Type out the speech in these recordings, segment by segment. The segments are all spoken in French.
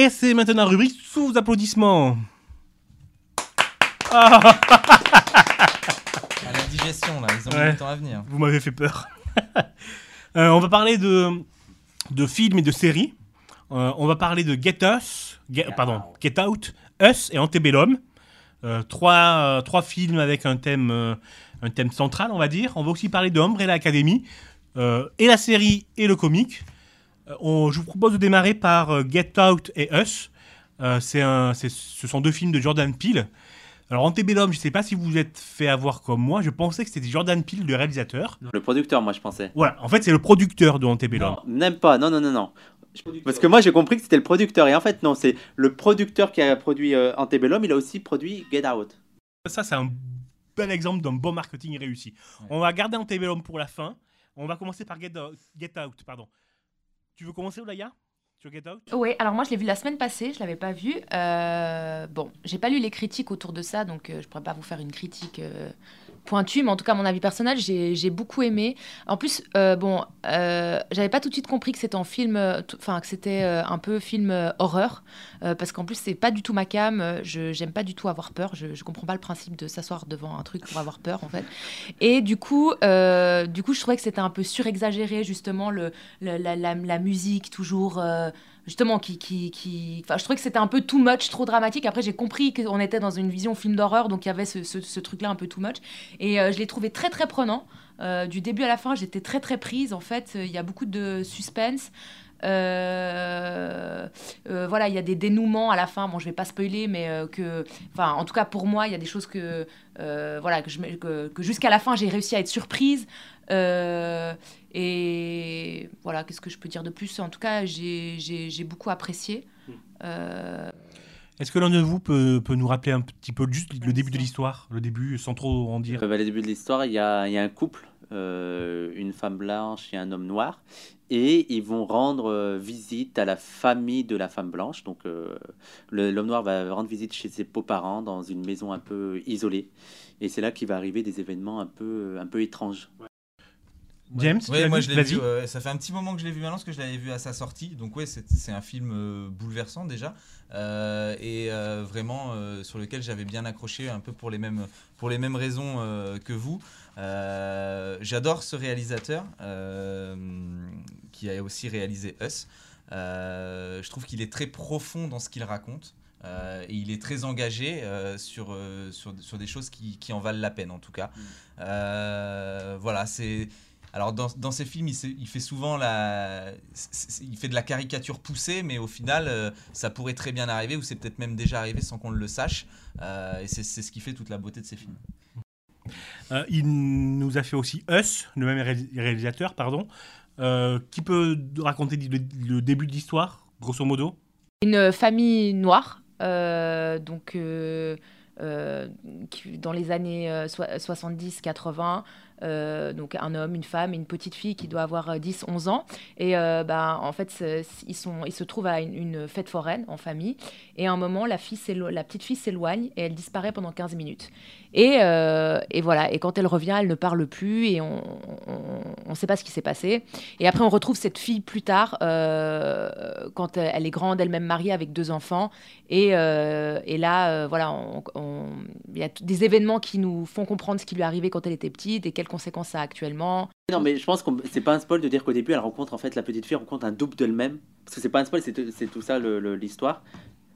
Et c'est maintenant la rubrique sous applaudissements. Ah, À la digestion, là, ils ont Ouais. mis du temps à venir. vous m'avez fait peur. Euh, on va parler de, de films et de séries. Euh, on va parler de Get Us, Get, pardon, Get Out, Us et Antebellum. Euh, trois, euh, trois films avec un thème, euh, un thème central, on va dire. On va aussi parler de Umbrella Academy, euh, et la série et le comique. Euh, on- je vous propose de démarrer par euh, Get Out et Us. Euh, c'est ce sont deux films de Jordan Peele. Alors Antebellum, je ne sais pas si vous vous êtes fait avoir comme moi, je pensais que c'était Jordan Peele, le réalisateur. Le producteur, moi, je pensais. Voilà, en fait c'est le producteur de Antebellum. Non, même pas. Non, non, non, non. Parce que moi, j'ai compris que c'était le producteur. Et en fait, non, c'est le producteur qui a produit euh, Antebellum. Il a aussi produit Get Out. Ça, c'est un bel exemple d'un bon marketing réussi. Ouais. On va garder Antebellum pour la fin. On va commencer par Get, Get Out. Pardon. Tu veux commencer, Olaya Sur Get Out Oui, alors moi je l'ai vu la semaine passée, je l'avais pas vu. Euh, bon, j'ai pas lu les critiques autour de ça, donc euh, je pourrais pas vous faire une critique euh, pointue, mais en tout cas mon avis personnel, j'ai beaucoup aimé. En plus, euh, bon, euh, j'avais pas tout de suite compris que c'était en film, euh, enfin que c'était un peu film horreur, parce qu'en plus c'est pas du tout ma cam. j'aime pas du tout avoir peur. Je, comprends pas le principe de s'asseoir devant un truc pour avoir peur en fait. Et du coup, du coup, je trouvais que c'était un peu surexagéré justement le, la musique toujours. Euh, justement qui qui qui enfin je trouvais que c'était un peu too much trop dramatique. Après j'ai compris qu'on était dans une vision film d'horreur donc il y avait ce, ce, ce truc là un peu too much. Et euh, je l'ai trouvé très très prenant. Euh, du début à la fin j'étais très très prise. En fait il y a beaucoup de suspense Euh, euh, voilà, il y a des dénouements à la fin. Bon, je vais pas spoiler, mais euh, que, enfin, en tout cas pour moi, il y a des choses que, voilà, que, que, que jusqu'à la fin j'ai réussi à être surprise. Et voilà, qu'est-ce que je peux dire de plus? En tout cas, j'ai- j'ai j'ai beaucoup apprécié. Est-ce que l'un de vous peut, peut nous rappeler un petit peu juste le début de l'histoire Le début, sans trop en dire? Euh, bah, le début de l'histoire, il y a, il y a un couple, euh, une femme blanche et un homme noir, et ils vont rendre euh, visite à la famille de la femme blanche. Donc, euh, le- l'homme noir va rendre visite chez ses beaux-parents dans une maison un peu isolée, et c'est là qu'il va arriver des événements un peu, un peu étranges. James Ouais, moi vu je l'ai vu. ouais, ça fait un petit moment que je l'ai vu maintenant parce que je l'avais vu à sa sortie. Donc ouais, c'est un film euh, bouleversant déjà euh, et euh, vraiment euh, sur lequel j'avais bien accroché un peu pour les mêmes pour les mêmes raisons euh, que vous. Euh, J'adore ce réalisateur euh, qui a aussi réalisé Us. Euh, je trouve qu'il est très profond dans ce qu'il raconte. euh, et il est très engagé euh, sur, euh, sur, sur des choses qui, qui en valent la peine en tout cas. Euh, voilà, c'est alors dans, dans ces films, il, fait souvent la, il fait de la caricature poussée, mais au final, euh, ça pourrait très bien arriver, ou c'est peut-être même déjà arrivé sans qu'on le sache. Euh, et c'est c'est ce qui fait toute la beauté de ces films. Euh, il nous a fait aussi Us, le même ré- réalisateur, pardon. Euh, qui peut raconter le, le début de l'histoire, grosso modo? Une famille noire, euh, donc euh, euh, dans les années euh, soi- 70-80, euh, donc un homme, une femme et une petite fille qui doit avoir 10-11 ans. Et euh, bah, en fait, ils, sont, ils se trouvent à une, fête foraine en famille. Et à un moment, la, fille la petite fille s'éloigne et elle disparaît pendant 15 minutes. Et, euh, et voilà, et quand elle revient, elle ne parle plus et on ne sait pas ce qui s'est passé. Et après, on retrouve cette fille plus tard, euh, quand elle elle est grande, elle-même mariée avec deux enfants. Et, euh, et là, euh, voilà, il y a des événements qui nous font comprendre ce qui lui est arrivé quand elle était petite et quelles conséquences ça a actuellement. Non, mais je pense que c'est pas un spoil de dire qu'au début, elle rencontre en fait la petite fille rencontre un double d'elle-même. Parce que c'est pas un spoil, c'est tout- ça l'histoire.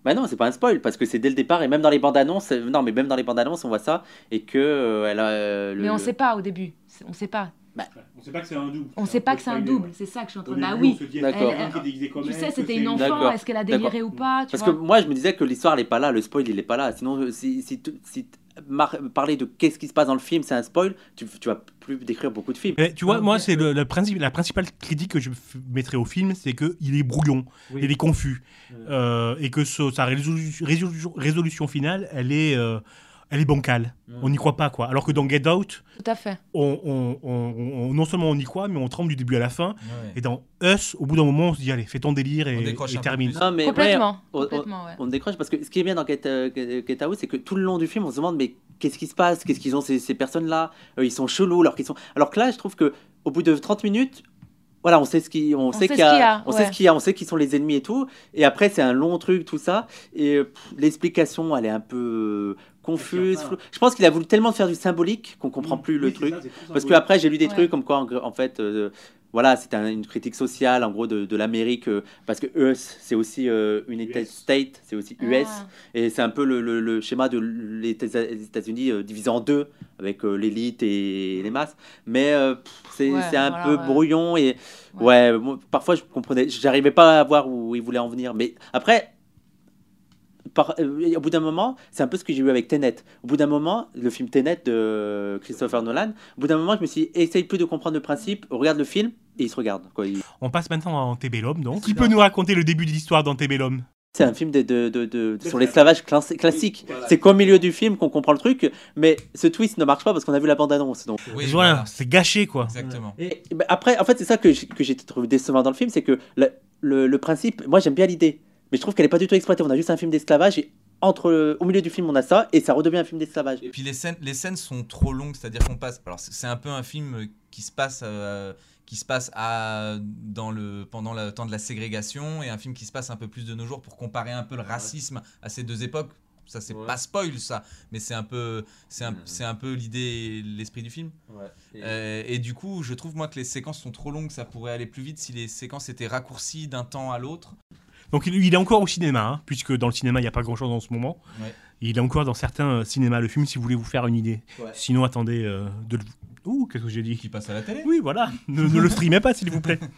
Bah non, c'est pas un spoil parce que c'est dès le départ et même dans les bandes annonces, euh, non mais même dans les bandes annonces on voit ça et que euh, elle a. euh, le- Mais on ne sait pas au début. On ne sait pas. On sait pas que c'est un double. On ne sait pas que c'est un double. C'est ça que je suis en train de. Bah oui. D'accord. Tu sais, c'était une enfant. Est-ce qu'elle a déliré D'accord. ou pas tu Parce que moi je me disais que l'histoire elle est pas là, le spoil il est pas là. Sinon si si, tu- si t- mar- parler de qu'est-ce qui se passe dans le film c'est un spoil, tu, tu vas plus décrire beaucoup de films. Mais tu vois, Ah, moi, c'est le, le principe, la principale critique que je f- mettrais au film, c'est qu'il est brouillon, il est confus, euh, et que ce- sa résolu- résolution, résolution finale, elle est, euh, elle est bancale. On n'y croit pas, quoi. Alors que dans Get Out, Tout à fait. on, on- on- on- non seulement on y croit, mais on tremble du début à la fin. Et dans Us, au bout d'un moment, on se dit, allez, fais ton délire et, et termine. Non mais Complètement. on- on- Complètement, ouais. on décroche parce que ce qui est bien dans Get, euh, Get- Get Out, c'est que tout le long du film, on se demande mais qu'est-ce qui se passe? Qu'est-ce qu'ils ont ces, ces personnes-là? Euh, Ils sont chelous alors qu'ils sont. Alors que là, je trouve que au bout de 30 minutes, voilà, on sait ce qui, on, sait sait qu'il y a, qu'il y a, on sait ce qu'il y a, on sait qui sont les ennemis et tout. Et après, c'est un long truc, tout ça. Et l'explication, elle est un peu confuse. Je pense qu'il a voulu tellement faire du symbolique qu'on comprend plus le Oui, truc. ça, Parce que après, j'ai lu des Ouais. trucs comme quoi, en, en fait, euh, voilà, un- une critique sociale, en gros, de, de l'Amérique. euh, parce que US, c'est aussi euh, US. United State, c'est aussi US. Ah. Et c'est un peu le, le- le schéma de les États- les États-Unis euh, divisé en deux, avec euh, l'élite et les masses. Mais euh, c'est Ouais, c'est un voilà, peu ouais. brouillon et Ouais. ouais, moi, parfois je comprenais, j'arrivais pas à voir où il voulait en venir. Mais après, par- euh, au bout d'un moment, c'est un peu ce que j'ai eu avec Tenet. Au bout d'un moment, le film Tenet de Christopher Nolan, au bout d'un moment, je me suis dit, essaye plus de comprendre le principe, regarde le film et il se regarde. quoi. Il- On passe maintenant à Antebellum, donc. Qui peut nous raconter le début de l'histoire d'Antebellum C'est un film de, de, de, sur c'est- l'esclavage clas- classique. voilà. C'est qu'au milieu du film qu'on comprend le truc, mais ce twist ne marche pas parce qu'on a vu la bande-annonce. Donc. Oui, Voilà, voilà. c'est gâché, quoi. Exactement. Et ben, après, en fait, c'est ça que j'ai que j'ai trouvé décevant dans le film, c'est que le, le, le principe, moi j'aime bien l'idée, mais je trouve qu'elle est pas du tout exploitée. On a juste un film d'esclavage et entre le- au milieu du film on a ça et ça redevient un film d'esclavage. Et puis les scènes, les scènes sont trop longues, c'est-à-dire qu'on passe. Alors c'est un peu un film qui se passe, euh, qui se passe à, dans le, pendant le temps de la ségrégation et un film qui se passe un peu plus de nos jours pour comparer un peu le racisme à ces deux époques. Ça c'est Ouais. pas spoil ça, mais c'est un peu, c'est un, c'est un peu l'idée, l'esprit du film. Euh, et du coup, je trouve moi que les séquences sont trop longues. Ça pourrait aller plus vite si les séquences étaient raccourcies d'un temps à l'autre. Donc il, est encore au cinéma, hein, puisque dans le cinéma, il n'y a pas grand-chose en ce moment. Ouais. Il est encore dans certains cinémas, le film, si vous voulez vous faire une idée. Ouais. Sinon, attendez euh, de le... Ouh, qu'est-ce que j'ai dit? Qui passe à la télé? Oui, voilà. Ne, ne le streamez pas, s'il vous plaît.